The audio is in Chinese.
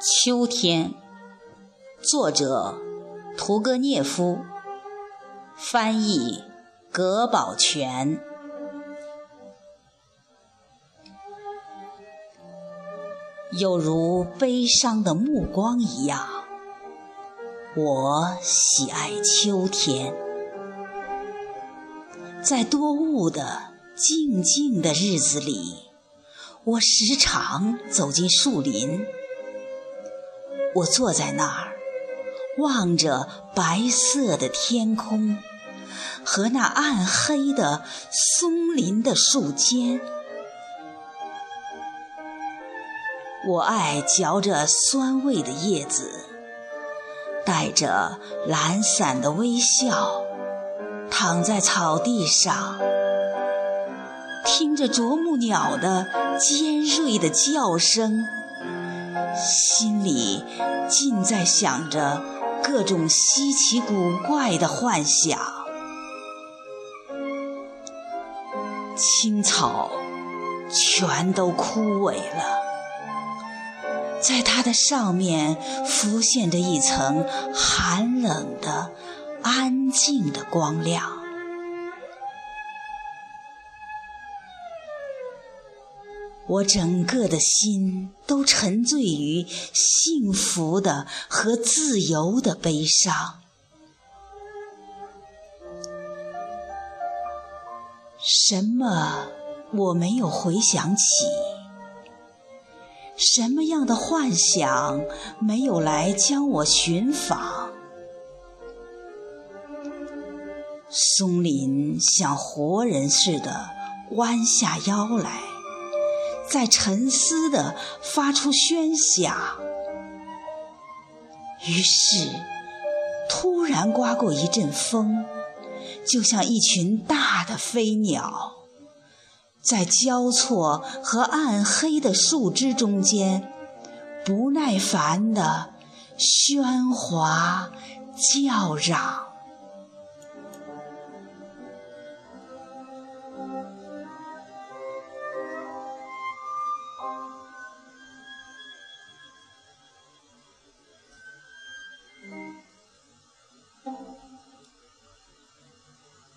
秋天，作者屠格涅夫，翻译葛宝全。有如悲伤的目光一样，我喜爱秋天。在多雾的静静的日子里，我时常走进树林。我坐在那儿，望着白色的天空和那暗黑的松林的树尖。我爱嚼着酸味的叶子，带着懒散的微笑，躺在草地上，听着啄木鸟的尖锐的叫声。心里尽在想着各种稀奇古怪的幻想。青草全都枯萎了，在它的上面浮现着一层寒冷的、安静的光亮。我整个的心都沉醉于幸福的和自由的悲伤。什么我没有回想起？什么样的幻想没有来将我寻访？松林像活人似的弯下腰来。在沉思地发出喧响，于是突然刮过一阵风，就像一群大的飞鸟，在交错和暗黑的树枝中间，不耐烦地喧哗叫嚷。